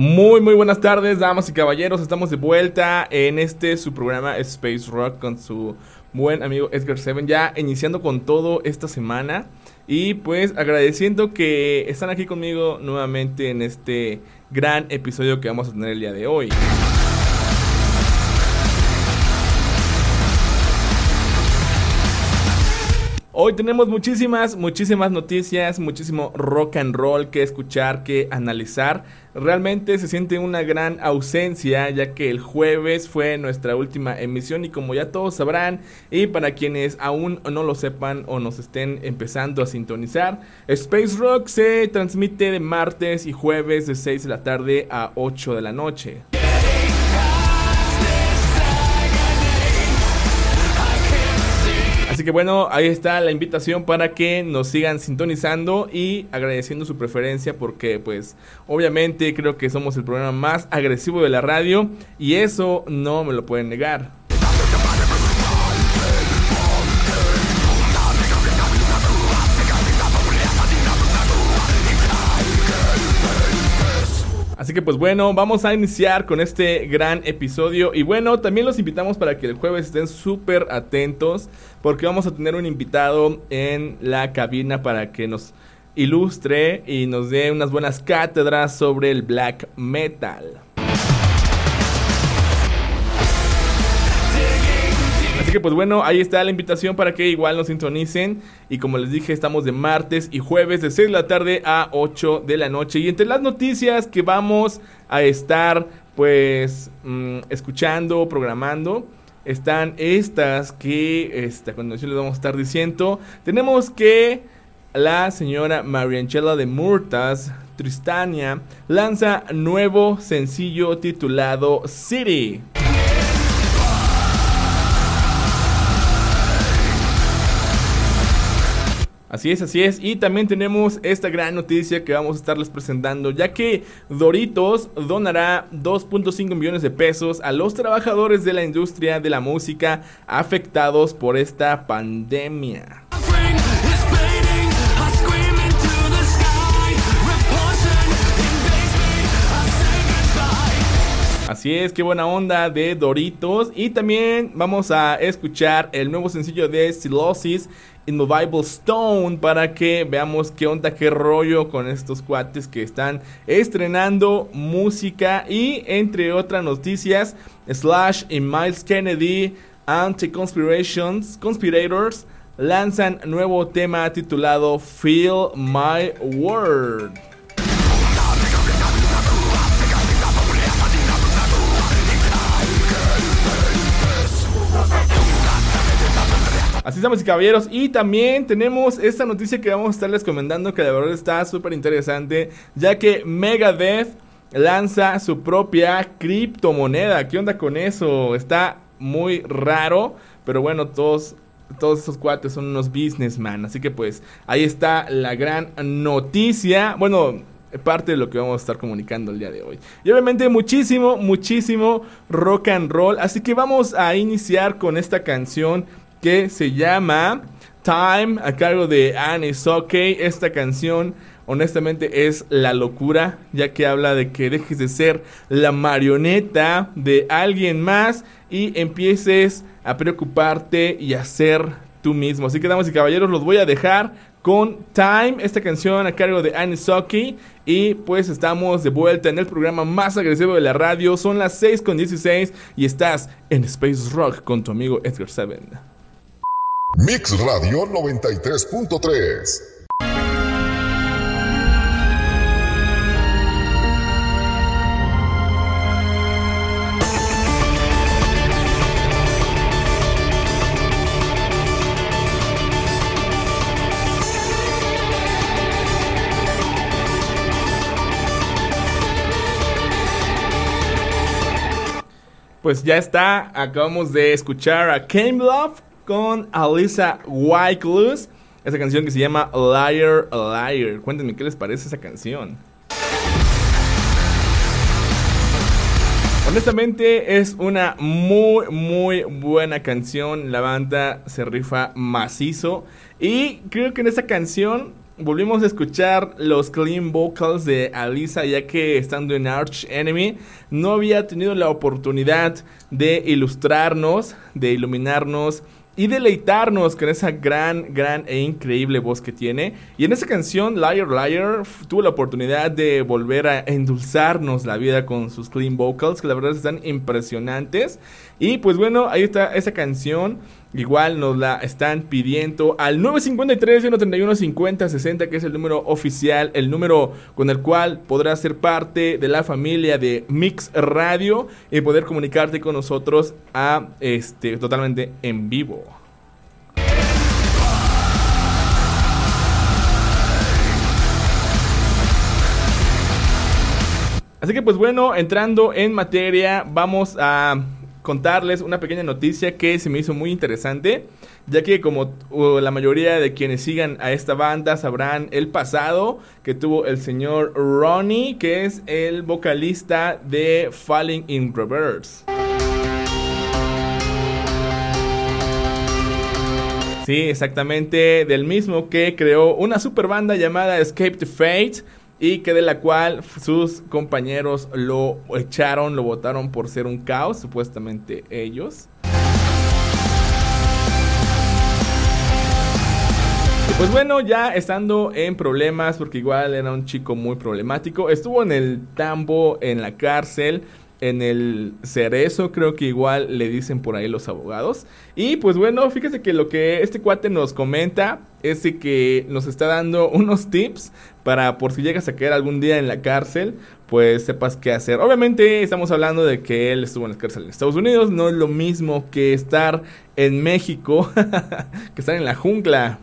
Muy, muy buenas tardes, damas y caballeros. Estamos de vuelta en este su programa Space Rock con su buen amigo Edgar Seven. Ya iniciando con todo esta semana. Y pues agradeciendo que están aquí conmigo nuevamente en este gran episodio que vamos a tener el día de hoy. Hoy tenemos muchísimas, muchísimas noticias, muchísimo rock and roll que escuchar, que analizar. Realmente se siente una gran ausencia ya que el jueves fue nuestra última emisión y como ya todos sabrán y para quienes aún no lo sepan o nos estén empezando a sintonizar, Space Rock se transmite de martes y jueves de 6 de la tarde a 8 de la noche. Así que bueno, ahí está la invitación para que nos sigan sintonizando y agradeciendo su preferencia porque pues obviamente creo que somos el programa más agresivo de la radio y eso no me lo pueden negar. Así que pues bueno, vamos a iniciar con este gran episodio. Y bueno, también los invitamos para que el jueves estén súper atentos. Porque vamos a tener un invitado en la cabina para que nos ilustre y nos dé unas buenas cátedras sobre el black metal. Así que pues bueno, ahí está la invitación para que igual nos sintonicen. Y como les dije, estamos de martes y jueves de 6 de la tarde a 8 de la noche. Y entre las noticias que vamos a estar pues mm, escuchando, programando, están estas que esta continuación les vamos a estar diciendo. Tenemos que la señora Marianchela de Murtas, Tristania, lanza nuevo sencillo titulado City. Así es, así es. Y también tenemos esta gran noticia que vamos a estarles presentando, ya que Doritos donará 2.5 millones de pesos a los trabajadores de la industria de la música afectados por esta pandemia. Así es, qué buena onda de Doritos. Y también vamos a escuchar el nuevo sencillo de Stilosis Bible Stone para que veamos qué onda, qué rollo con estos cuates que están estrenando música y entre otras noticias, Slash y Miles Kennedy, Anti-Conspirations, Conspirators lanzan nuevo tema titulado Feel My Word. Así estamos, caballeros. Y también tenemos esta noticia que vamos a estarles comentando que la verdad está súper interesante. Ya que Megadeth lanza su propia criptomoneda. ¿Qué onda con eso? Está muy raro. Pero bueno, todos todos esos cuates son unos businessmen. Así que pues ahí está la gran noticia. Bueno, parte de lo que vamos a estar comunicando el día de hoy. Y obviamente muchísimo, muchísimo rock and roll. Así que vamos a iniciar con esta canción que se llama Time a cargo de Annie Sockey. Esta canción honestamente es la locura, ya que habla de que dejes de ser la marioneta de alguien más y empieces a preocuparte y a ser tú mismo. Así que damas y caballeros, los voy a dejar con Time, esta canción a cargo de Annie Sockey. Y pues estamos de vuelta en el programa más agresivo de la radio. Son las 6 con 16 y estás en Space Rock con tu amigo Edgar Seven. Mix Radio 93.3. Pues ya está, acabamos de escuchar a Came Love con Alisa Wycliffe. Esa canción que se llama Liar, Liar. Cuéntenme qué les parece esa canción. Honestamente es una muy muy buena canción. La banda se rifa macizo. Y creo que en esa canción volvimos a escuchar los clean vocals de Alisa ya que estando en Arch Enemy no había tenido la oportunidad de ilustrarnos, de iluminarnos y deleitarnos con esa gran, gran e increíble voz que tiene. Y en esa canción, Liar Liar, tuvo la oportunidad de volver a endulzarnos la vida con sus clean vocals, que la verdad están impresionantes. Y pues bueno, ahí está esa canción. Igual nos la están pidiendo al 953 131 50 60, que es el número oficial, el número con el cual podrás ser parte de la familia de Mix Radio y poder comunicarte con nosotros a este totalmente en vivo. Así que pues bueno, entrando en materia, vamos a contarles una pequeña noticia que se me hizo muy interesante, ya que como la mayoría de quienes sigan a esta banda sabrán el pasado que tuvo el señor Ronnie, que es el vocalista de Falling in Reverse. Sí, exactamente, del mismo que creó una super banda llamada Escape the Fate y que de la cual sus compañeros lo echaron, lo votaron por ser un caos, supuestamente ellos. pues bueno, ya estando en problemas, porque igual era un chico muy problemático, estuvo en el tambo, en la cárcel, en el cerezo, creo que igual le dicen por ahí los abogados. Y pues bueno, fíjese que lo que este cuate nos comenta es que nos está dando unos tips para por si llegas a caer algún día en la cárcel, pues sepas qué hacer. Obviamente estamos hablando de que él estuvo en la cárcel en Estados Unidos, no es lo mismo que estar en México, que estar en la jungla.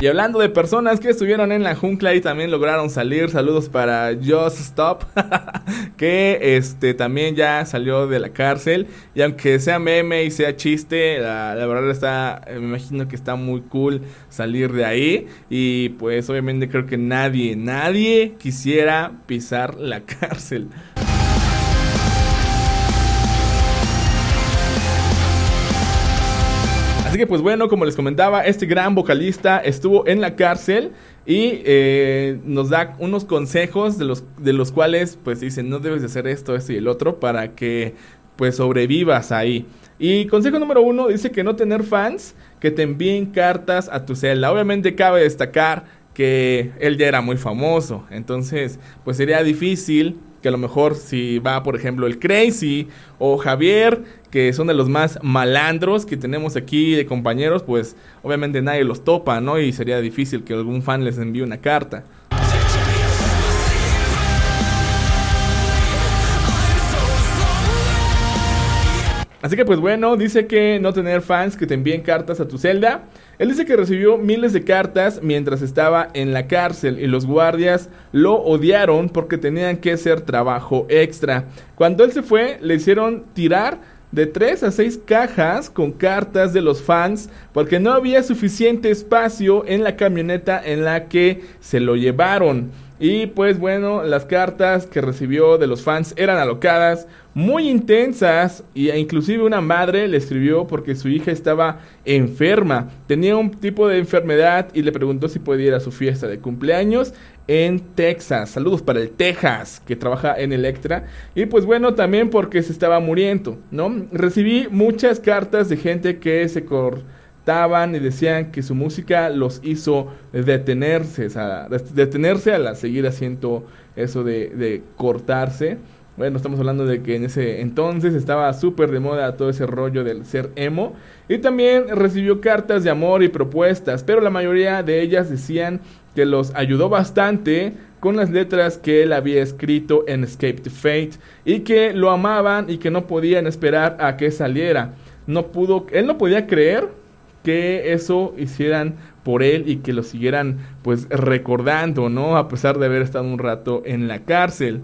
Y hablando de personas que estuvieron en la jungla y también lograron salir, saludos para Just Stop, que este también ya salió de la cárcel. Y aunque sea meme y sea chiste, la, verdad está, me imagino que está muy cool salir de ahí. Y pues obviamente creo que nadie, nadie quisiera pisar la cárcel. Que pues bueno, como les comentaba, este gran vocalista estuvo en la cárcel y eh, nos da unos consejos de los, de los cuales pues dicen no debes de hacer esto, esto y el otro para que pues sobrevivas ahí. Y consejo número uno dice que no tener fans que te envíen cartas a tu celda. Obviamente cabe destacar que él ya era muy famoso, entonces pues sería difícil que a lo mejor si va, por ejemplo, el Crazy o Javier, que son de los más malandros que tenemos aquí de compañeros, pues obviamente nadie los topa, ¿no? Y sería difícil que algún fan les envíe una carta. Así que pues bueno, dice que no tener fans que te envíen cartas a tu celda. Él dice que recibió miles de cartas mientras estaba en la cárcel y los guardias lo odiaron porque tenían que hacer trabajo extra. Cuando él se fue, le hicieron tirar de 3 a 6 cajas con cartas de los fans porque no había suficiente espacio en la camioneta en la que se lo llevaron. Y pues bueno, las cartas que recibió de los fans eran alocadas, muy intensas, y inclusive una madre le escribió porque su hija estaba enferma, tenía un tipo de enfermedad y le preguntó si podía ir a su fiesta de cumpleaños en Texas. Saludos para el Texas, que trabaja en Electra. Y pues bueno, también porque se estaba muriendo, ¿no? Recibí muchas cartas de gente que se cortó y decían que su música los hizo detenerse, o sea, detenerse a seguir haciendo eso de, cortarse. Bueno, estamos hablando de que en ese entonces estaba súper de moda todo ese rollo del ser emo. Y también recibió cartas de amor y propuestas, pero la mayoría de ellas decían que los ayudó bastante con las letras que él había escrito en Escape to Fate y que lo amaban y que no podían esperar a que saliera. No pudo, él no podía creer que eso hicieran por él y que lo siguieran pues recordando, ¿no? A pesar de haber estado un rato en la cárcel.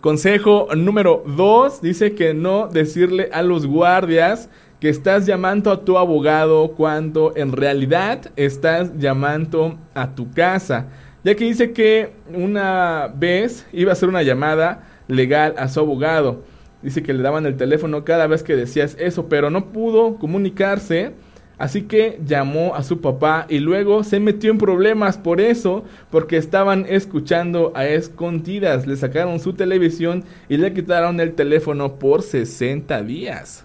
Consejo número 2 dice que no decirle a los guardias que estás llamando a tu abogado cuando en realidad estás llamando a tu casa ya que dice que una vez iba a hacer una llamada legal a su abogado. Dice que le daban el teléfono cada vez que decías eso, pero no pudo comunicarse. Así que llamó a su papá y luego se metió en problemas por eso, porque estaban escuchando a escondidas. Le sacaron su televisión y le quitaron el teléfono por 60 días.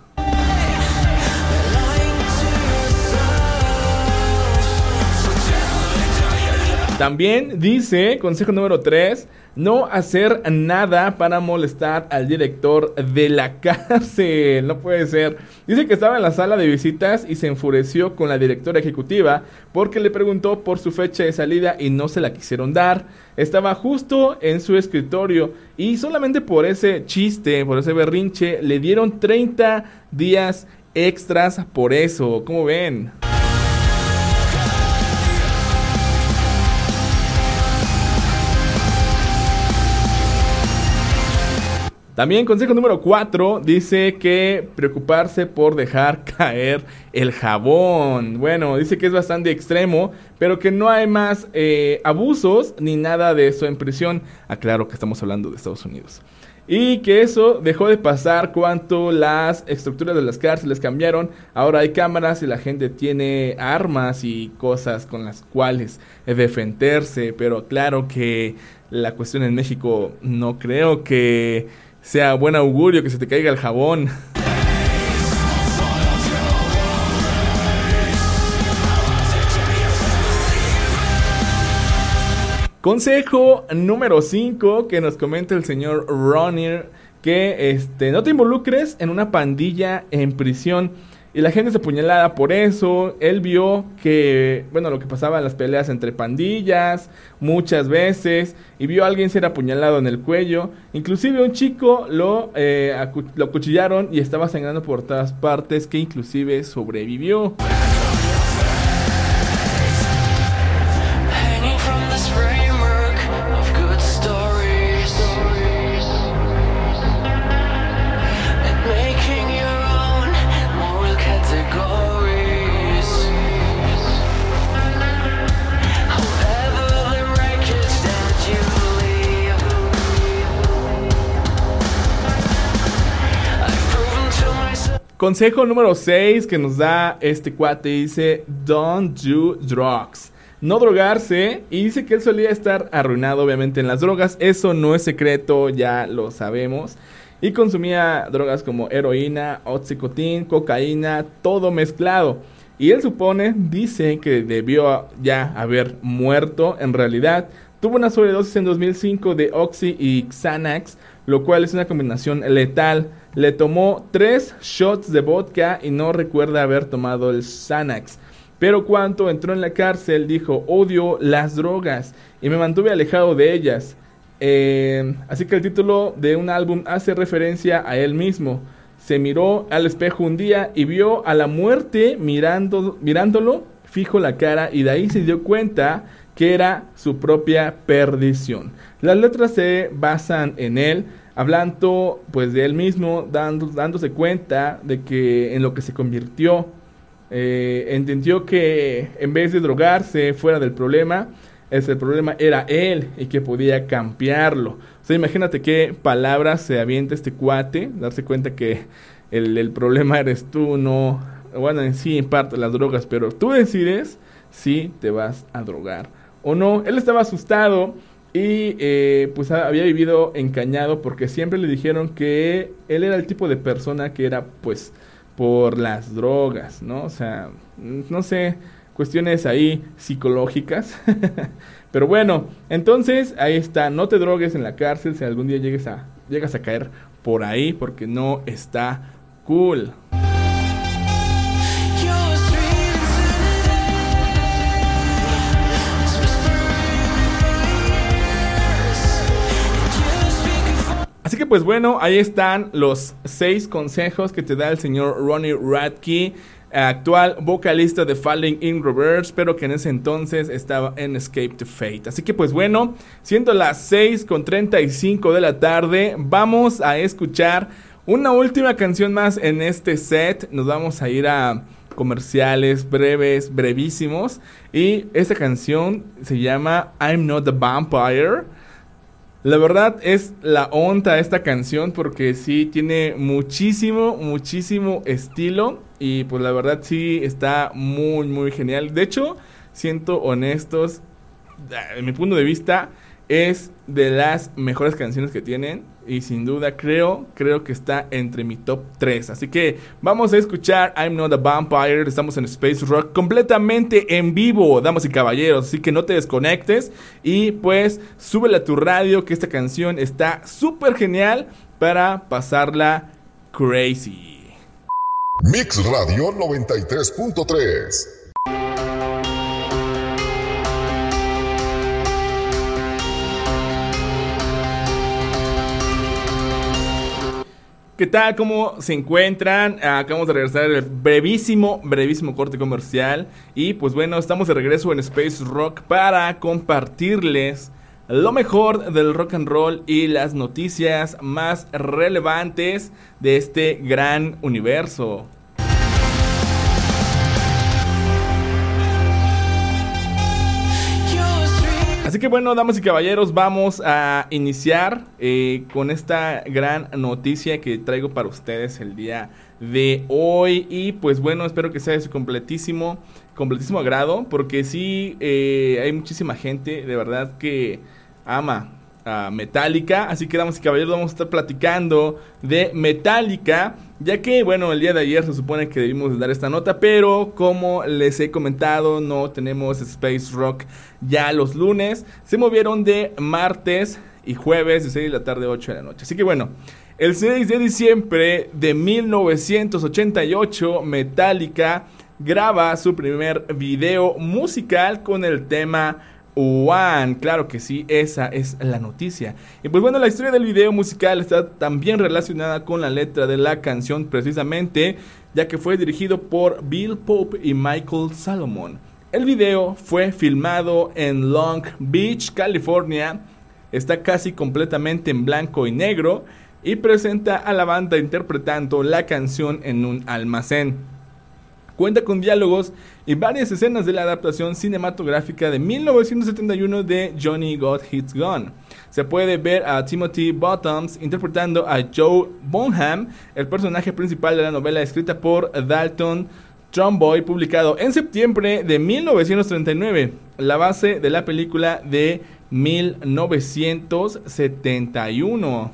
También dice, consejo número 3, no hacer nada para molestar al director de la cárcel. No puede ser. Dice que estaba en la sala de visitas y se enfureció con la directora ejecutiva porque le preguntó por su fecha de salida y no se la quisieron dar. Estaba justo en su escritorio y solamente por ese chiste, por ese berrinche, le dieron 30 días extras por eso. ¿Cómo ven? También consejo número 4 dice que preocuparse por dejar caer el jabón. Bueno, dice que es bastante extremo, pero que no hay más eh, abusos ni nada de eso en prisión. Aclaro que estamos hablando de Estados Unidos. Y que eso dejó de pasar cuanto las estructuras de las cárceles cambiaron. Ahora hay cámaras y la gente tiene armas y cosas con las cuales defenderse. Pero claro que la cuestión en México no creo que sea buen augurio que se te caiga el jabón. Consejo número 5 que nos comenta el señor Ronnie que este no te involucres en una pandilla en prisión. Y la gente se apuñalada por eso. Él vio que, bueno, lo que pasaba en las peleas entre pandillas muchas veces. Y vio a alguien ser apuñalado en el cuello. Inclusive un chico lo, eh, lo acuchillaron y estaba sangrando por todas partes que inclusive sobrevivió. Consejo número 6 que nos da este cuate dice, don't do drugs. No drogarse. Y dice que él solía estar arruinado obviamente en las drogas. Eso no es secreto, ya lo sabemos. Y consumía drogas como heroína, oxicotin, cocaína, todo mezclado. Y él supone, dice que debió ya haber muerto. En realidad, tuvo una sobredosis en 2005 de Oxy y Xanax, lo cual es una combinación letal. Le tomó tres shots de vodka y no recuerda haber tomado el Xanax. Pero cuando entró en la cárcel dijo, odio las drogas y me mantuve alejado de ellas. Eh, así que el título de un álbum hace referencia a él mismo. Se miró al espejo un día y vio a la muerte mirándolo fijo la cara y de ahí se dio cuenta que era su propia perdición. Las letras se basan en él, hablando pues de él mismo, dando, dándose cuenta de que en lo que se convirtió, eh, entendió que en vez de drogarse fuera del problema, ese problema era él y que podía cambiarlo. O sea, imagínate qué palabras se avienta este cuate, darse cuenta que el, el problema eres tú, no, bueno, en sí, en parte las drogas, pero tú decides si te vas a drogar o no. Él estaba asustado y eh, pues había vivido encañado porque siempre le dijeron que él era el tipo de persona que era pues por las drogas, ¿no? O sea, no sé, cuestiones ahí psicológicas. Pero bueno, entonces ahí está, no te drogues en la cárcel si algún día llegues a, llegas a caer por ahí porque no está cool. Pues bueno, ahí están los seis consejos que te da el señor Ronnie Radke, actual vocalista de Falling in Reverse, pero que en ese entonces estaba en Escape to Fate. Así que pues bueno, siendo las 6 con 35 de la tarde, vamos a escuchar una última canción más en este set. Nos vamos a ir a comerciales breves, brevísimos. Y esta canción se llama I'm Not the Vampire. La verdad es la onda esta canción porque sí tiene muchísimo, muchísimo estilo y pues la verdad sí está muy, muy genial. De hecho, siento honestos, en mi punto de vista, es de las mejores canciones que tienen y sin duda creo, creo que está entre mi top 3. Así que vamos a escuchar I'm Not a Vampire, estamos en Space Rock completamente en vivo, damas y caballeros, así que no te desconectes y pues súbele a tu radio que esta canción está súper genial para pasarla crazy. Mix Radio 93.3 ¿Qué tal? ¿Cómo se encuentran? Acabamos de regresar el brevísimo, brevísimo corte comercial. Y pues bueno, estamos de regreso en Space Rock para compartirles lo mejor del rock and roll y las noticias más relevantes de este gran universo. Así que bueno, damas y caballeros, vamos a iniciar eh, con esta gran noticia que traigo para ustedes el día de hoy. Y pues bueno, espero que sea de su completísimo, completísimo agrado, porque sí eh, hay muchísima gente de verdad que ama a Metallica. Así que, damas y caballeros, vamos a estar platicando de Metallica. Ya que, bueno, el día de ayer se supone que debimos dar esta nota, pero como les he comentado, no tenemos Space Rock ya los lunes. Se movieron de martes y jueves de 6 de la tarde a 8 de la noche. Así que bueno, el 6 de diciembre de 1988, Metallica graba su primer video musical con el tema One, claro que sí, esa es la noticia. Y pues bueno, la historia del video musical está también relacionada con la letra de la canción precisamente, ya que fue dirigido por Bill Pope y Michael Salomon. El video fue filmado en Long Beach, California, está casi completamente en blanco y negro y presenta a la banda interpretando la canción en un almacén. Cuenta con diálogos y varias escenas de la adaptación cinematográfica de 1971 de Johnny Got Hits Gone. Se puede ver a Timothy Bottoms interpretando a Joe Bonham, el personaje principal de la novela escrita por Dalton Tromboy, publicado en septiembre de 1939, la base de la película de 1971.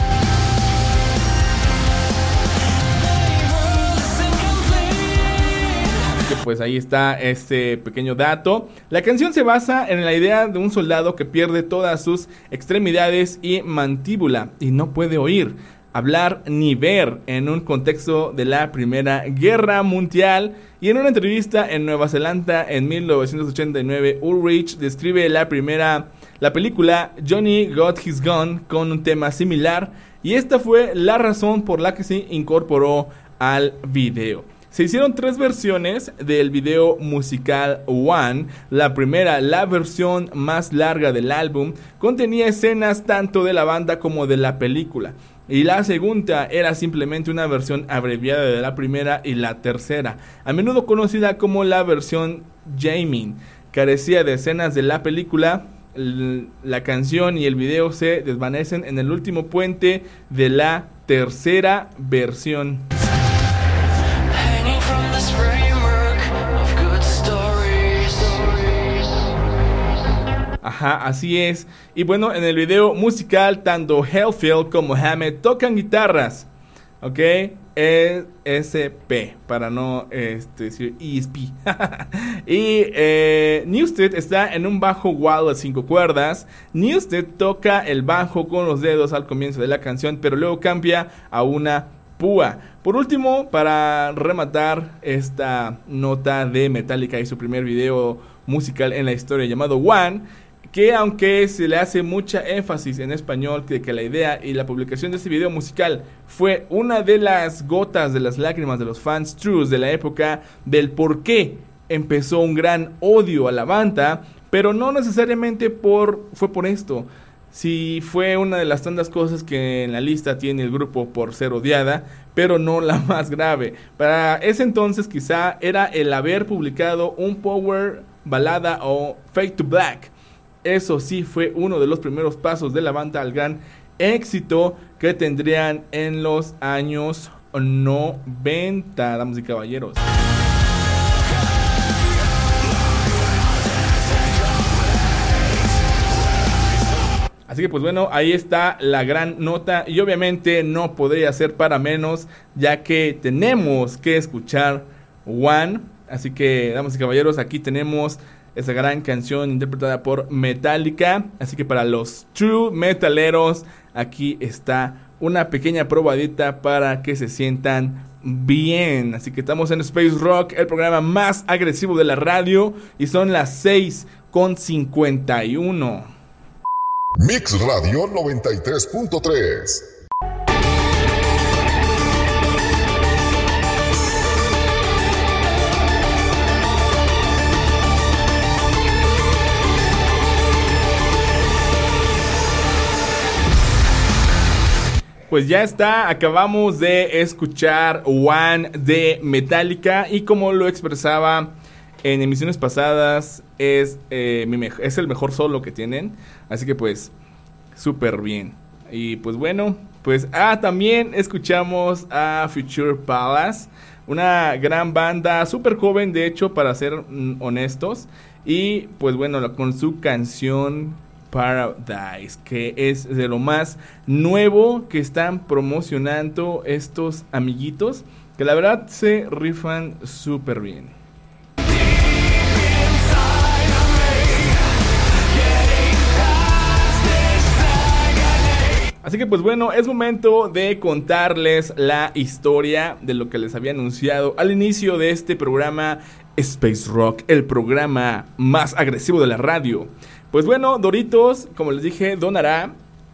Pues ahí está este pequeño dato. La canción se basa en la idea de un soldado que pierde todas sus extremidades y mantíbula y no puede oír, hablar ni ver en un contexto de la Primera Guerra Mundial. Y en una entrevista en Nueva Zelanda en 1989, Ulrich describe la primera la película Johnny Got His Gun con un tema similar y esta fue la razón por la que se incorporó al video. Se hicieron tres versiones del video musical One. La primera, la versión más larga del álbum, contenía escenas tanto de la banda como de la película. Y la segunda era simplemente una versión abreviada de la primera y la tercera, a menudo conocida como la versión Jamie. Carecía de escenas de la película, la canción y el video se desvanecen en el último puente de la tercera versión. Ajá, así es. Y bueno, en el video musical, tanto Hellfield como Hammett tocan guitarras. ¿Ok? ESP, para no este, decir ESP. y eh, Newsted está en un bajo wall de cinco cuerdas. Newsted toca el bajo con los dedos al comienzo de la canción, pero luego cambia a una púa. Por último, para rematar esta nota de Metallica y su primer video musical en la historia llamado One, que aunque se le hace mucha énfasis en español de que la idea y la publicación de este video musical fue una de las gotas de las lágrimas de los fans trues de la época del por qué empezó un gran odio a la banda, pero no necesariamente por fue por esto, si fue una de las tantas cosas que en la lista tiene el grupo por ser odiada, pero no la más grave. Para ese entonces quizá era el haber publicado un power balada o Fake to Black. Eso sí fue uno de los primeros pasos de la banda al gran éxito que tendrían en los años 90, damas y caballeros. Así que pues bueno, ahí está la gran nota y obviamente no podría ser para menos ya que tenemos que escuchar One. Así que, damas y caballeros, aquí tenemos esa gran canción interpretada por Metallica. Así que para los true metaleros, aquí está una pequeña probadita para que se sientan bien. Así que estamos en Space Rock, el programa más agresivo de la radio. Y son las 6 con 51. Mix Radio 93.3. Pues ya está, acabamos de escuchar One de Metallica y como lo expresaba en emisiones pasadas es, eh, es el mejor solo que tienen. Así que pues, súper bien. Y pues bueno, pues ah, también escuchamos a Future Palace. Una gran banda, súper joven de hecho, para ser mm, honestos. Y pues bueno, con su canción Paradise, que es de lo más nuevo que están promocionando estos amiguitos, que la verdad se rifan súper bien. Así que pues bueno, es momento de contarles la historia de lo que les había anunciado al inicio de este programa Space Rock, el programa más agresivo de la radio. Pues bueno, Doritos, como les dije, donará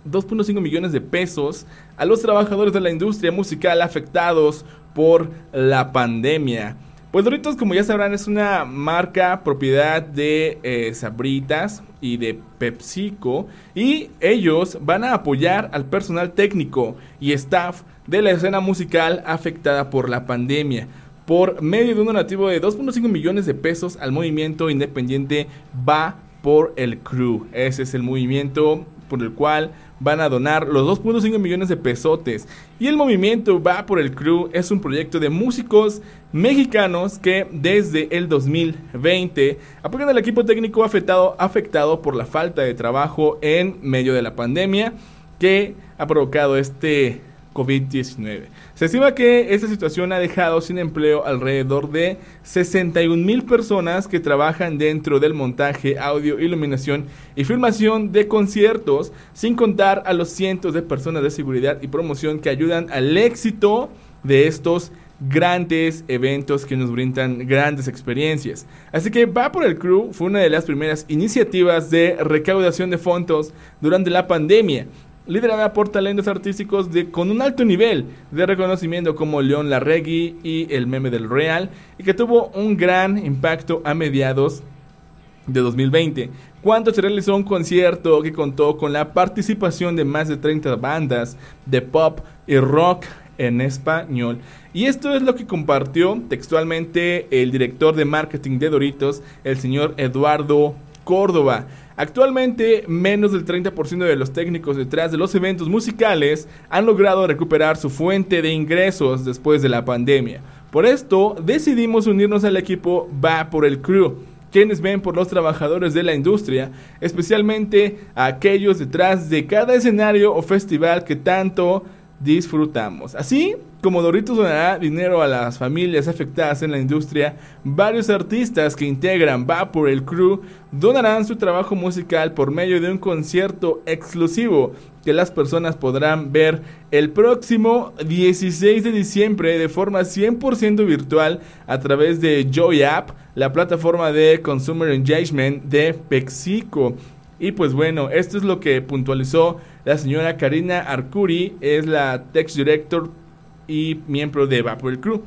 2.5 millones de pesos a los trabajadores de la industria musical afectados por la pandemia. Pues Doritos, como ya sabrán, es una marca propiedad de eh, Sabritas y de PepsiCo. Y ellos van a apoyar al personal técnico y staff de la escena musical afectada por la pandemia. Por medio de un donativo de 2.5 millones de pesos al movimiento independiente Va por el Crew. Ese es el movimiento por el cual van a donar los 2.5 millones de pesotes. Y el movimiento Va por el Crew es un proyecto de músicos mexicanos que desde el 2020 apoyan al equipo técnico afectado, afectado por la falta de trabajo en medio de la pandemia que ha provocado este COVID-19. Se estima que esta situación ha dejado sin empleo alrededor de 61 mil personas que trabajan dentro del montaje, audio, iluminación y filmación de conciertos, sin contar a los cientos de personas de seguridad y promoción que ayudan al éxito de estos grandes eventos que nos brindan grandes experiencias. Así que Va por el Crew fue una de las primeras iniciativas de recaudación de fondos durante la pandemia liderada por talentos artísticos de, con un alto nivel de reconocimiento como León Larregui y el meme del Real, y que tuvo un gran impacto a mediados de 2020, cuando se realizó un concierto que contó con la participación de más de 30 bandas de pop y rock en español. Y esto es lo que compartió textualmente el director de marketing de Doritos, el señor Eduardo Córdoba. Actualmente, menos del 30% de los técnicos detrás de los eventos musicales han logrado recuperar su fuente de ingresos después de la pandemia. Por esto, decidimos unirnos al equipo Va por el Crew, quienes ven por los trabajadores de la industria, especialmente a aquellos detrás de cada escenario o festival que tanto disfrutamos. Así, como Doritos donará dinero a las familias afectadas en la industria, varios artistas que integran Va por el Crew donarán su trabajo musical por medio de un concierto exclusivo que las personas podrán ver el próximo 16 de diciembre de forma 100% virtual a través de Joy App, la plataforma de Consumer Engagement de Pexico. Y pues bueno, esto es lo que puntualizó la señora Karina Arcuri, es la Text Director y miembro de Vapor Crew.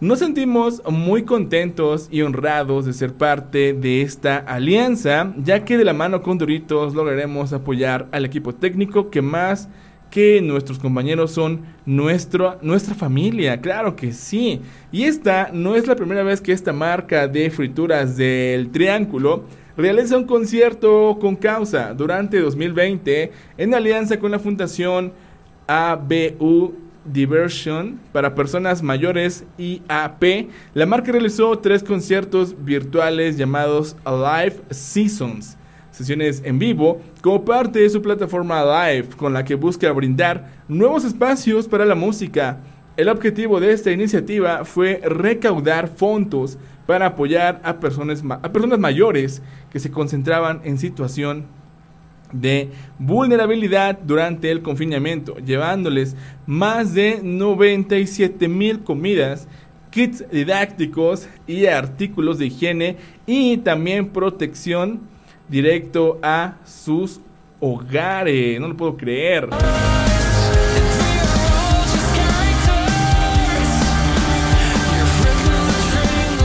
Nos sentimos muy contentos y honrados de ser parte de esta alianza, ya que de la mano con Doritos lograremos apoyar al equipo técnico que más que nuestros compañeros son nuestro, nuestra familia, claro que sí. Y esta no es la primera vez que esta marca de frituras del Triángulo realiza un concierto con causa durante 2020 en alianza con la Fundación ABU Diversion para personas mayores IAP. La marca realizó tres conciertos virtuales llamados Alive Seasons, sesiones en vivo, como parte de su plataforma Live, con la que busca brindar nuevos espacios para la música. El objetivo de esta iniciativa fue recaudar fondos para apoyar a personas, a personas mayores que se concentraban en situación de vulnerabilidad durante el confinamiento, llevándoles más de 97 mil comidas, kits didácticos y artículos de higiene y también protección directo a sus hogares. No lo puedo creer.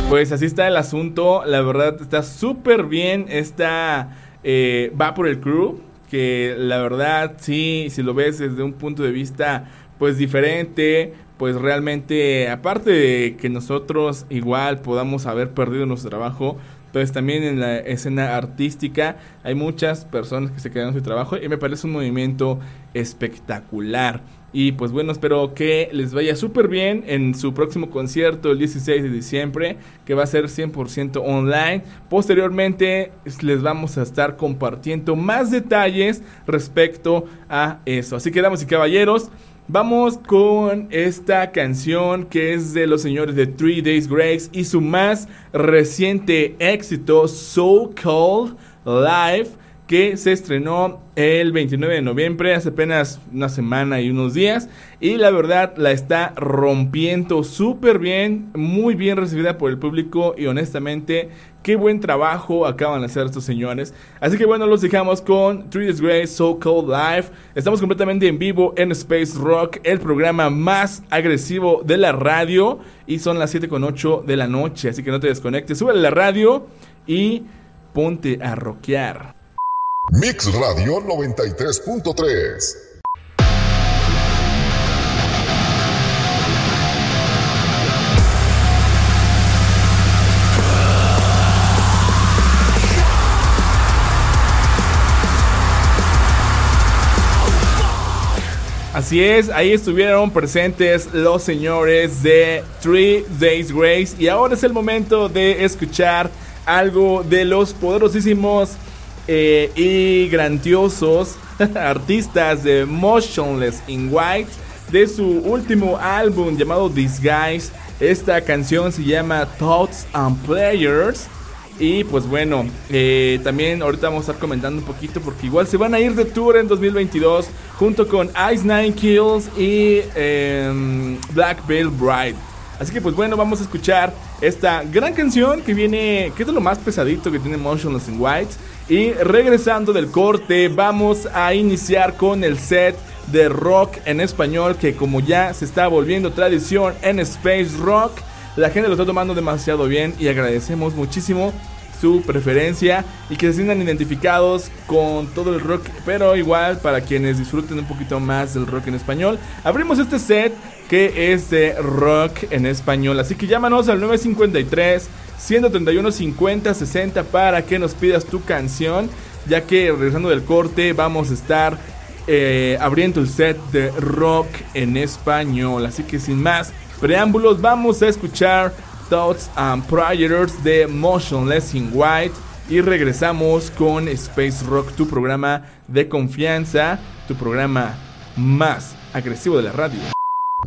Pues así está el asunto, la verdad está súper bien, está, eh, va por el crew, que la verdad sí, si lo ves desde un punto de vista pues diferente, pues realmente aparte de que nosotros igual podamos haber perdido nuestro trabajo, pues también en la escena artística hay muchas personas que se quedan sin trabajo y me parece un movimiento espectacular. Y pues bueno, espero que les vaya súper bien en su próximo concierto el 16 de diciembre, que va a ser 100% online. Posteriormente les vamos a estar compartiendo más detalles respecto a eso. Así que damas y caballeros, vamos con esta canción que es de los señores de Three Days Grace y su más reciente éxito, So Called Live que se estrenó el 29 de noviembre, hace apenas una semana y unos días. Y la verdad la está rompiendo súper bien, muy bien recibida por el público y honestamente qué buen trabajo acaban de hacer estos señores. Así que bueno, los dejamos con Three Grace, So Cold Life. Estamos completamente en vivo en Space Rock, el programa más agresivo de la radio. Y son las 7 con 8 de la noche, así que no te desconectes, sube la radio y ponte a rockear. Mix Radio 93.3. Así es, ahí estuvieron presentes los señores de Three Days Grace y ahora es el momento de escuchar algo de los poderosísimos eh, y grandiosos artistas de Motionless in White de su último álbum llamado Disguise. Esta canción se llama Thoughts and Players. Y pues bueno, eh, también ahorita vamos a estar comentando un poquito porque igual se van a ir de tour en 2022 junto con Ice Nine Kills y em, Black Veil Bride. Así que pues bueno, vamos a escuchar esta gran canción que viene, que es de lo más pesadito que tiene Motionless in White. Y regresando del corte, vamos a iniciar con el set de rock en español que como ya se está volviendo tradición en Space Rock, la gente lo está tomando demasiado bien y agradecemos muchísimo su preferencia y que se sientan identificados con todo el rock, pero igual para quienes disfruten un poquito más del rock en español, abrimos este set que es de rock en español, así que llámanos al 953 131 50 60 para que nos pidas tu canción, ya que regresando del corte vamos a estar eh, abriendo el set de rock en español. Así que sin más preámbulos, vamos a escuchar Thoughts and Prayers de Motionless in White. Y regresamos con Space Rock, tu programa de confianza, tu programa más agresivo de la radio.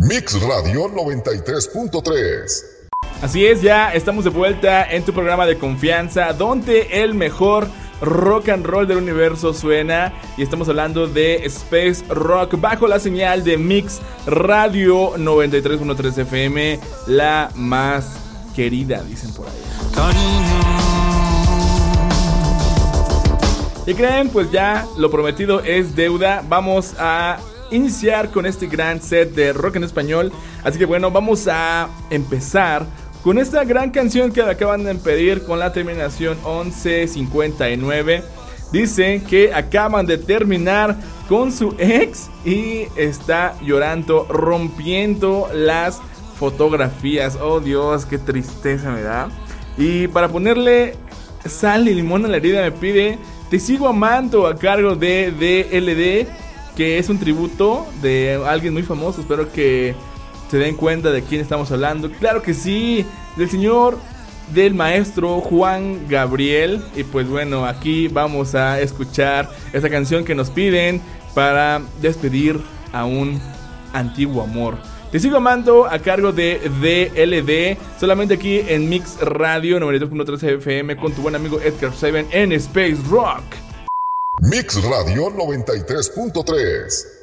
Mix Radio 93.3 Así es, ya estamos de vuelta en tu programa de confianza, donde el mejor rock and roll del universo suena. Y estamos hablando de Space Rock bajo la señal de Mix Radio 93.3 FM, la más querida, dicen por ahí. ¿Y creen? Pues ya lo prometido es deuda. Vamos a iniciar con este gran set de rock en español. Así que bueno, vamos a empezar con esta gran canción que acaban de pedir con la terminación 1159. Dice que acaban de terminar con su ex y está llorando, rompiendo las fotografías. Oh Dios, qué tristeza me da. Y para ponerle sal y limón a la herida me pide Te sigo amando a cargo de DLD, que es un tributo de alguien muy famoso. Espero que se den cuenta de quién estamos hablando. Claro que sí, del señor del maestro Juan Gabriel. Y pues bueno, aquí vamos a escuchar esta canción que nos piden para despedir a un antiguo amor. Te sigo amando a cargo de DLD, solamente aquí en Mix Radio 92.3 FM con tu buen amigo Edgar Seven en Space Rock. Mix Radio 93.3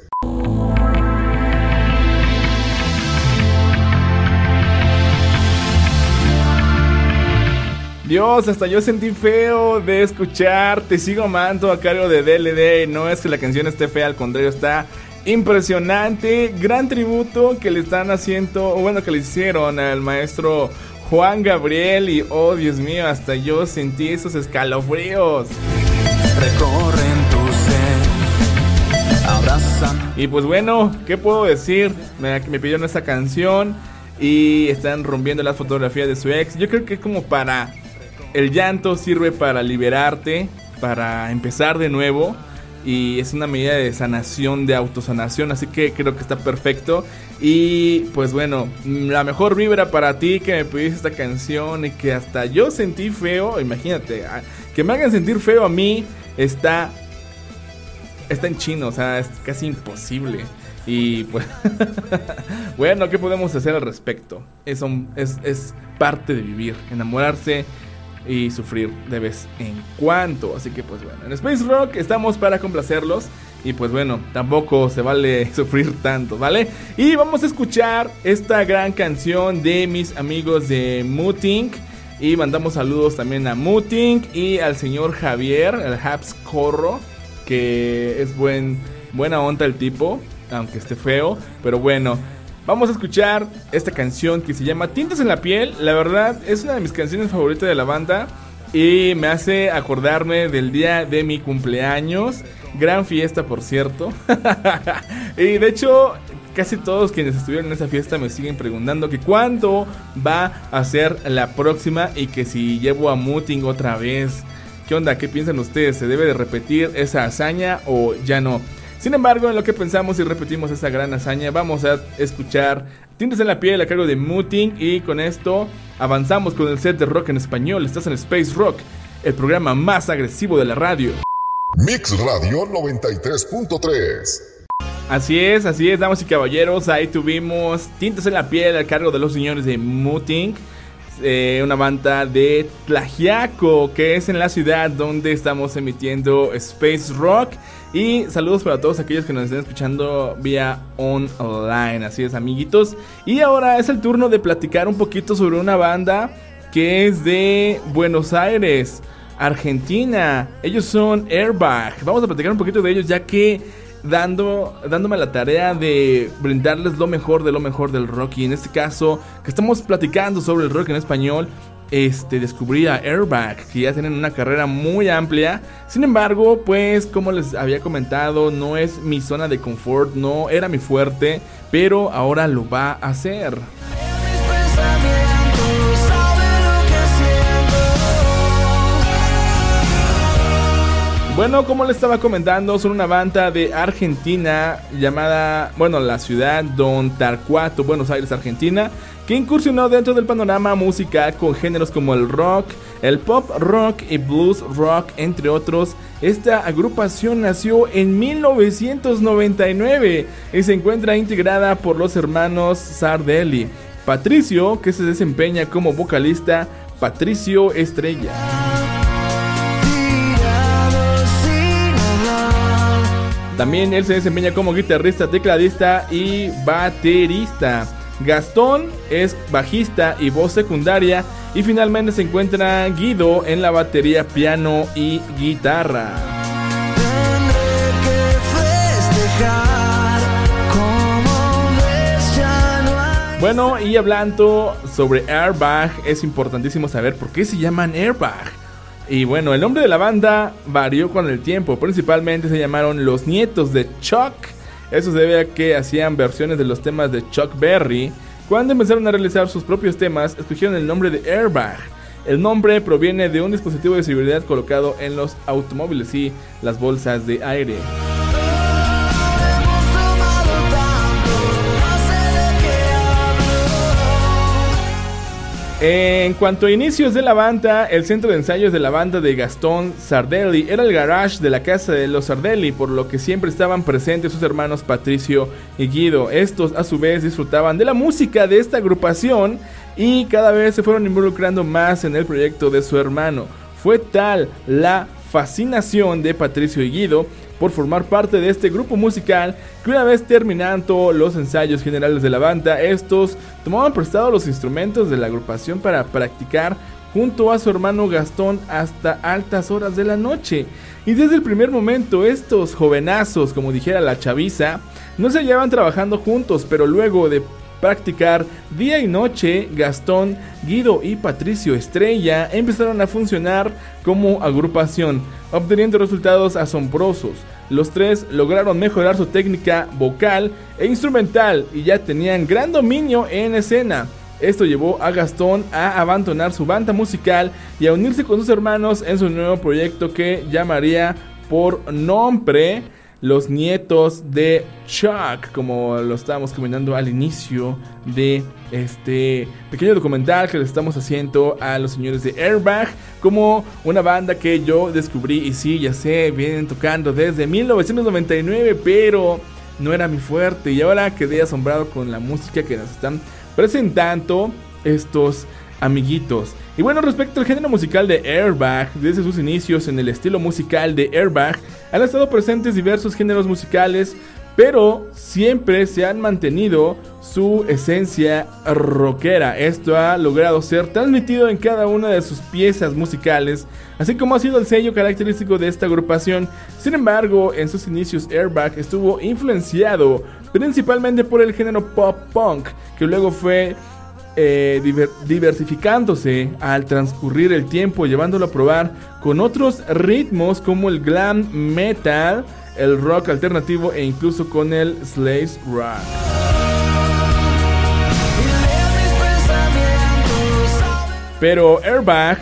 Dios, hasta yo sentí feo de escuchar Te sigo amando a cargo de DLD. No es que la canción esté fea, al contrario, está impresionante, gran tributo que le están haciendo, o bueno, que le hicieron al maestro Juan Gabriel y oh Dios mío, hasta yo sentí esos escalofríos. Recorren tu Y pues bueno, ¿qué puedo decir? Me, me pidieron esta canción y están rompiendo las fotografías de su ex. Yo creo que es como para... El llanto sirve para liberarte, para empezar de nuevo y es una medida de sanación, de autosanación, así que creo que está perfecto. Y pues bueno, la mejor vibra para ti que me pediste esta canción y que hasta yo sentí feo, imagínate, que me hagan sentir feo a mí está está en chino, o sea, es casi imposible. Y pues, bueno, ¿qué podemos hacer al respecto? Eso es, es parte de vivir, enamorarse y sufrir de vez en cuando. Así que pues bueno, en Space Rock estamos para complacerlos. Y pues bueno, tampoco se vale sufrir tanto, ¿vale? Y vamos a escuchar esta gran canción de mis amigos de Muting. Y mandamos saludos también a Muting y al señor Javier, el Habs Corro, que es buen, buena onda el tipo, aunque esté feo. Pero bueno, Vamos a escuchar esta canción que se llama Tintas en la piel. La verdad es una de mis canciones favoritas de la banda y me hace acordarme del día de mi cumpleaños. Gran fiesta, por cierto. y de hecho, casi todos quienes estuvieron en esa fiesta me siguen preguntando que cuándo va a ser la próxima y que si llevo a Muting otra vez. ¿Qué onda? ¿Qué piensan ustedes? ¿Se debe de repetir esa hazaña o ya no? Sin embargo, en lo que pensamos y repetimos esta gran hazaña, vamos a escuchar Tintes en la piel a cargo de Muting y con esto avanzamos con el set de rock en español. Estás en Space Rock, el programa más agresivo de la radio. Mix Radio 93.3 Así es, así es, damas y caballeros. Ahí tuvimos Tintes en la piel a cargo de los señores de Muting. Eh, una banda de Tlajiaco, que es en la ciudad donde estamos emitiendo Space Rock. Y saludos para todos aquellos que nos estén escuchando vía online. Así es, amiguitos. Y ahora es el turno de platicar un poquito sobre una banda que es de Buenos Aires, Argentina. Ellos son Airbag. Vamos a platicar un poquito de ellos ya que dando, dándome la tarea de brindarles lo mejor de lo mejor del rock. Y en este caso, que estamos platicando sobre el rock en español, este, descubrí a Airbag, que ya tienen una carrera muy amplia. Sin embargo, pues como les había comentado, no es mi zona de confort, no era mi fuerte, pero ahora lo va a hacer. Bueno, como les estaba comentando, son una banda de Argentina llamada, bueno, la ciudad Don Tarcuato, Buenos Aires, Argentina, que incursionó dentro del panorama musical con géneros como el rock, el pop rock y blues rock, entre otros. Esta agrupación nació en 1999 y se encuentra integrada por los hermanos Sardelli. Patricio, que se desempeña como vocalista, Patricio Estrella. También él se desempeña como guitarrista, tecladista y baterista. Gastón es bajista y voz secundaria. Y finalmente se encuentra Guido en la batería, piano y guitarra. Bueno, y hablando sobre Airbag, es importantísimo saber por qué se llaman Airbag. Y bueno, el nombre de la banda varió con el tiempo. Principalmente se llamaron Los Nietos de Chuck eso se debe a que hacían versiones de los temas de Chuck Berry. Cuando empezaron a realizar sus propios temas, escogieron el nombre de Airbag. El nombre proviene de un dispositivo de seguridad colocado en los automóviles y las bolsas de aire. En cuanto a inicios de la banda, el centro de ensayos de la banda de Gastón Sardelli era el garage de la casa de los Sardelli, por lo que siempre estaban presentes sus hermanos Patricio y Guido. Estos a su vez disfrutaban de la música de esta agrupación y cada vez se fueron involucrando más en el proyecto de su hermano. Fue tal la fascinación de Patricio y Guido por formar parte de este grupo musical que una vez terminando los ensayos generales de la banda, estos tomaban prestado los instrumentos de la agrupación para practicar junto a su hermano Gastón hasta altas horas de la noche. Y desde el primer momento estos jovenazos, como dijera la chaviza, no se hallaban trabajando juntos, pero luego de practicar día y noche, Gastón, Guido y Patricio Estrella empezaron a funcionar como agrupación, obteniendo resultados asombrosos. Los tres lograron mejorar su técnica vocal e instrumental y ya tenían gran dominio en escena. Esto llevó a Gastón a abandonar su banda musical y a unirse con sus hermanos en su nuevo proyecto que llamaría por nombre los nietos de Chuck, como lo estábamos comentando al inicio de este pequeño documental que le estamos haciendo a los señores de Airbag, como una banda que yo descubrí y sí, ya sé, vienen tocando desde 1999, pero no era mi fuerte. Y ahora quedé asombrado con la música que nos están presentando estos amiguitos. Y bueno, respecto al género musical de Airbag, desde sus inicios en el estilo musical de Airbag, han estado presentes diversos géneros musicales, pero siempre se han mantenido su esencia rockera. Esto ha logrado ser transmitido en cada una de sus piezas musicales, así como ha sido el sello característico de esta agrupación. Sin embargo, en sus inicios Airbag estuvo influenciado principalmente por el género pop punk, que luego fue eh, diversificándose al transcurrir el tiempo, llevándolo a probar con otros ritmos como el glam metal, el rock alternativo e incluso con el slash rock. Pero Airbag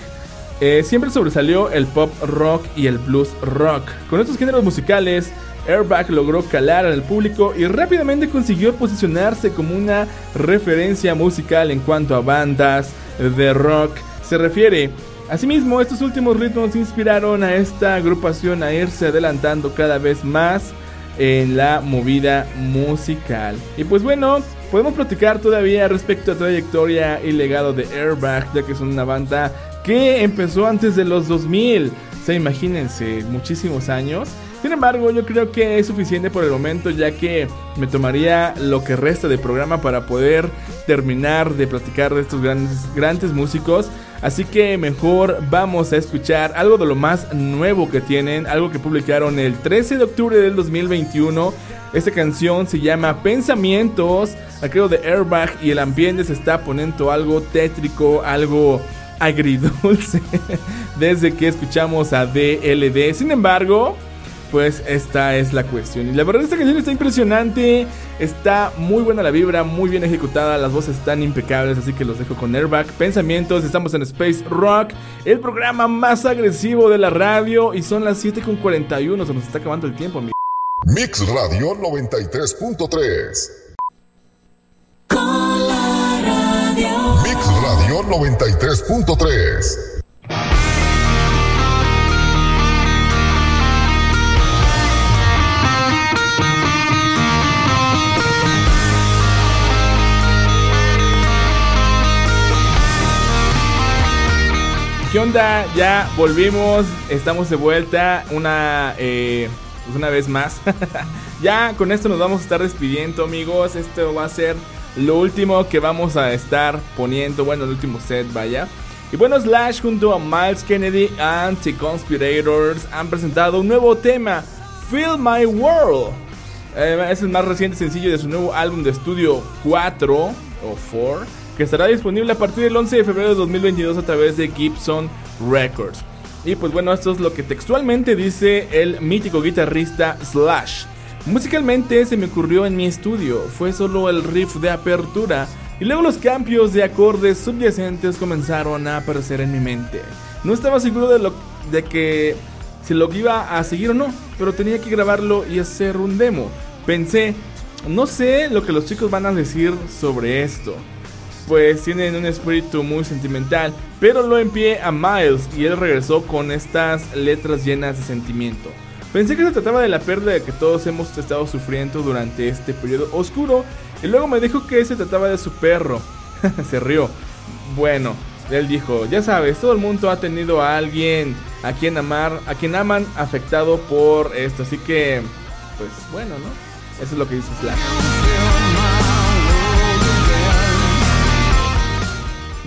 eh, siempre sobresalió el pop rock y el blues rock. Con estos géneros musicales Airbag logró calar al público y rápidamente consiguió posicionarse como una referencia musical en cuanto a bandas de rock se refiere. Asimismo, estos últimos ritmos inspiraron a esta agrupación a irse adelantando cada vez más en la movida musical. Y pues bueno, podemos platicar todavía respecto a trayectoria y legado de Airbag, ya que son una banda que empezó antes de los 2000. O sea, imagínense, muchísimos años. Sin embargo, yo creo que es suficiente por el momento ya que me tomaría lo que resta de programa para poder terminar de platicar de estos grandes, grandes músicos. Así que mejor vamos a escuchar algo de lo más nuevo que tienen, algo que publicaron el 13 de octubre del 2021. Esta canción se llama Pensamientos, aquello de Airbag y el ambiente se está poniendo algo tétrico, algo agridulce desde que escuchamos a DLD. Sin embargo, pues esta es la cuestión. Y la verdad esta canción está impresionante, está muy buena la vibra, muy bien ejecutada, las voces están impecables, así que los dejo con Airbag. Pensamientos, estamos en Space Rock, el programa más agresivo de la radio y son las 7.41, se nos está acabando el tiempo, amigo. Mix Radio 93.3 Con la radio. Mix Radio 93.3 Ya volvimos, estamos de vuelta una, eh, una vez más. ya con esto nos vamos a estar despidiendo amigos. Esto va a ser lo último que vamos a estar poniendo, bueno, el último set, vaya. Y bueno, Slash junto a Miles Kennedy Anti-Conspirators han presentado un nuevo tema, Feel My World. Eh, es el más reciente sencillo de su nuevo álbum de estudio 4 o 4, que estará disponible a partir del 11 de febrero de 2022 a través de Gibson Records. Y pues bueno, esto es lo que textualmente dice el mítico guitarrista Slash. Musicalmente se me ocurrió en mi estudio, fue solo el riff de apertura y luego los cambios de acordes subyacentes comenzaron a aparecer en mi mente. No estaba seguro de, lo, de que si lo iba a seguir o no, pero tenía que grabarlo y hacer un demo. Pensé, no sé lo que los chicos van a decir sobre esto, pues tienen un espíritu muy sentimental, pero lo envié a Miles y él regresó con estas letras llenas de sentimiento. Pensé que se trataba de la pérdida que todos hemos estado sufriendo durante este periodo oscuro y luego me dijo que se trataba de su perro. se rió. Bueno, él dijo, ya sabes, todo el mundo ha tenido a alguien a quien amar, a quien aman afectado por esto, así que, pues bueno, ¿no? Eso es lo que dice Slash.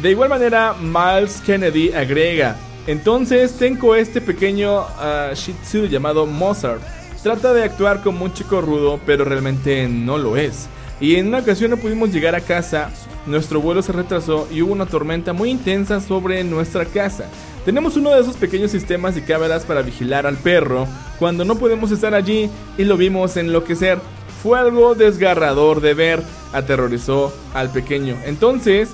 De igual manera, Miles Kennedy agrega, entonces tengo este pequeño uh, Shih Tzu llamado Mozart. Trata de actuar como un chico rudo, pero realmente no lo es. Y en una ocasión no pudimos llegar a casa, nuestro vuelo se retrasó y hubo una tormenta muy intensa sobre nuestra casa. Tenemos uno de esos pequeños sistemas y cámaras para vigilar al perro cuando no podemos estar allí y lo vimos enloquecer. Fue algo desgarrador de ver, aterrorizó al pequeño. Entonces,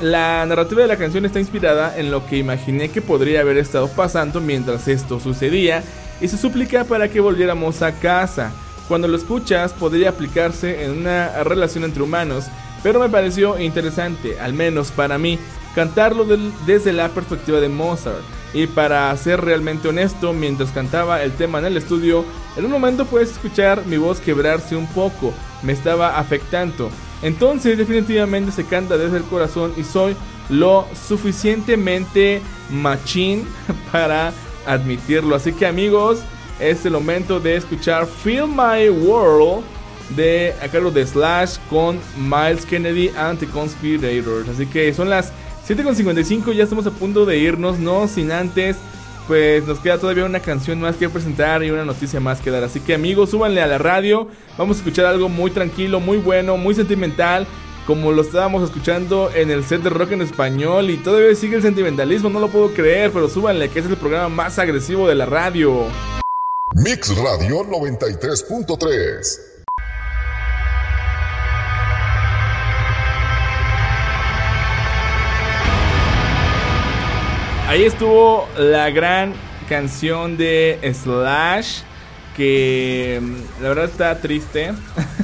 la narrativa de la canción está inspirada en lo que imaginé que podría haber estado pasando mientras esto sucedía y se suplica para que volviéramos a casa. Cuando lo escuchas podría aplicarse en una relación entre humanos, pero me pareció interesante, al menos para mí, cantarlo desde la perspectiva de Mozart. Y para ser realmente honesto, mientras cantaba el tema en el estudio, en un momento puedes escuchar mi voz quebrarse un poco, me estaba afectando. Entonces definitivamente se canta desde el corazón y soy lo suficientemente machín para admitirlo. Así que amigos, es el momento de escuchar Feel My World de a cargo de Slash con Miles Kennedy Anti Conspirators. Así que son las 7.55, ya estamos a punto de irnos, no sin antes. Pues nos queda todavía una canción más que presentar y una noticia más que dar. Así que amigos, súbanle a la radio. Vamos a escuchar algo muy tranquilo, muy bueno, muy sentimental. Como lo estábamos escuchando en el set de rock en español. Y todavía sigue el sentimentalismo, no lo puedo creer. Pero súbanle, que es el programa más agresivo de la radio. Mix Radio 93.3 Ahí estuvo la gran canción de Slash. Que mm, la verdad está triste.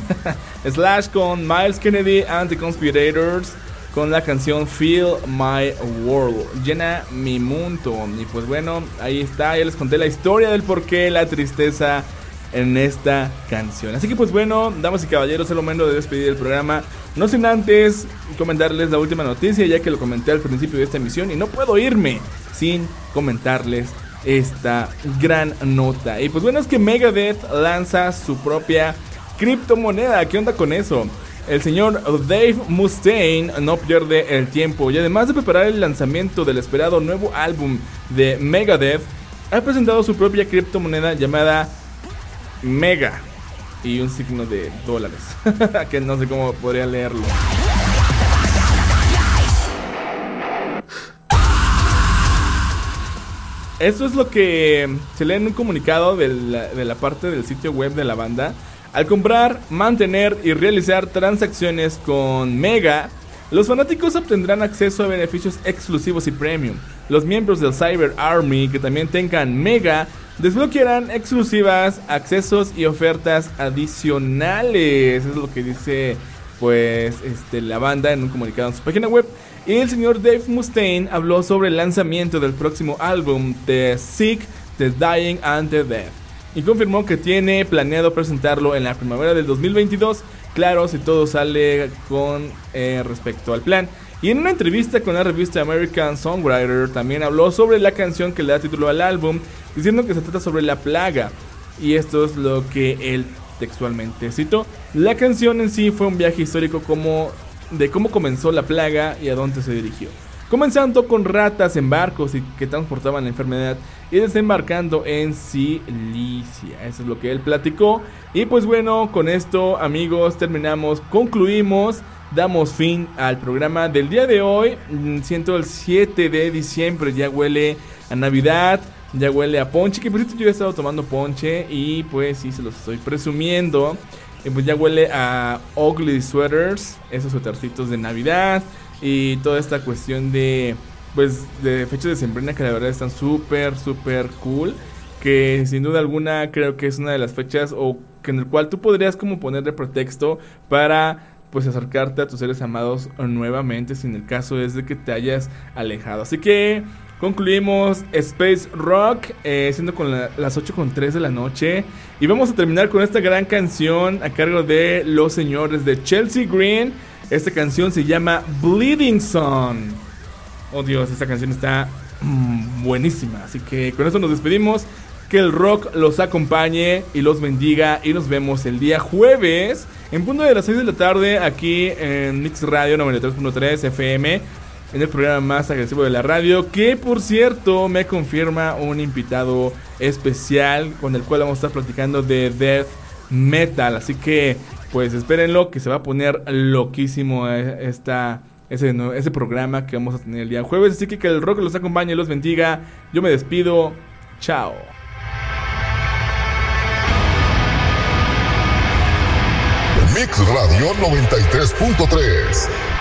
Slash con Miles Kennedy and the Conspirators. Con la canción Feel My World. Llena mi mundo. Y pues bueno, ahí está. Ya les conté la historia del por qué la tristeza en esta canción. Así que pues bueno, damas y caballeros, el momento de despedir el programa. No sin antes comentarles la última noticia, ya que lo comenté al principio de esta emisión y no puedo irme sin comentarles esta gran nota. Y pues bueno, es que Megadeth lanza su propia criptomoneda. ¿Qué onda con eso? El señor Dave Mustaine no pierde el tiempo y además de preparar el lanzamiento del esperado nuevo álbum de Megadeth, ha presentado su propia criptomoneda llamada Mega y un signo de dólares, que no sé cómo podría leerlo. Esto es lo que se lee en un comunicado de la, de la, parte del sitio web de la banda. Al comprar, mantener y realizar transacciones con Mega, los fanáticos obtendrán acceso a beneficios exclusivos y premium. Los miembros del Cyber Army que también tengan Mega desbloquearán exclusivas, accesos y ofertas adicionales. Es lo que dice pues este, la banda en un comunicado en su página web. Y el señor Dave Mustaine habló sobre el lanzamiento del próximo álbum de Sick, The Dying and the Dead. Y confirmó que tiene planeado presentarlo en la primavera del 2022. Claro, si todo sale con eh, respecto al plan. Y en una entrevista con la revista American Songwriter también habló sobre la canción que le da título al álbum, diciendo que se trata sobre la plaga. Y esto es lo que él textualmente citó. La canción en sí fue un viaje histórico como de cómo comenzó la plaga y a dónde se dirigió. Comenzando con ratas en barcos y que transportaban la enfermedad y desembarcando en Silicia. Eso es lo que él platicó. Y pues bueno, con esto amigos terminamos, concluimos damos fin al programa del día de hoy. Mm, Siento el 7 de diciembre, ya huele a Navidad, ya huele a ponche, que por cierto yo he estado tomando ponche y pues sí, se los estoy presumiendo. Y pues ya huele a ugly sweaters, esos suétercitos de Navidad y toda esta cuestión de pues de fechas de sembrina que la verdad están súper súper cool que sin duda alguna creo que es una de las fechas o que en el cual tú podrías como poner de pretexto para pues acercarte a tus seres amados nuevamente si en el caso es de que te hayas alejado. Así que concluimos Space Rock eh, siendo con la- las 8 con 3 de la noche y vamos a terminar con esta gran canción a cargo de los señores de Chelsea Green. Esta canción se llama Bleeding Sun. Oh Dios, esta canción está mm, buenísima. Así que con eso nos despedimos. Que el rock los acompañe y los bendiga. Y nos vemos el día jueves en punto de las 6 de la tarde aquí en Mix Radio 93.3 FM. En el programa más agresivo de la radio. Que por cierto me confirma un invitado especial con el cual vamos a estar platicando de death metal. Así que pues espérenlo que se va a poner loquísimo eh, esta ese, ese programa que vamos a tener el día jueves. Así que que el rock los acompañe los bendiga. Yo me despido. Chao. Mix Radio 93.3.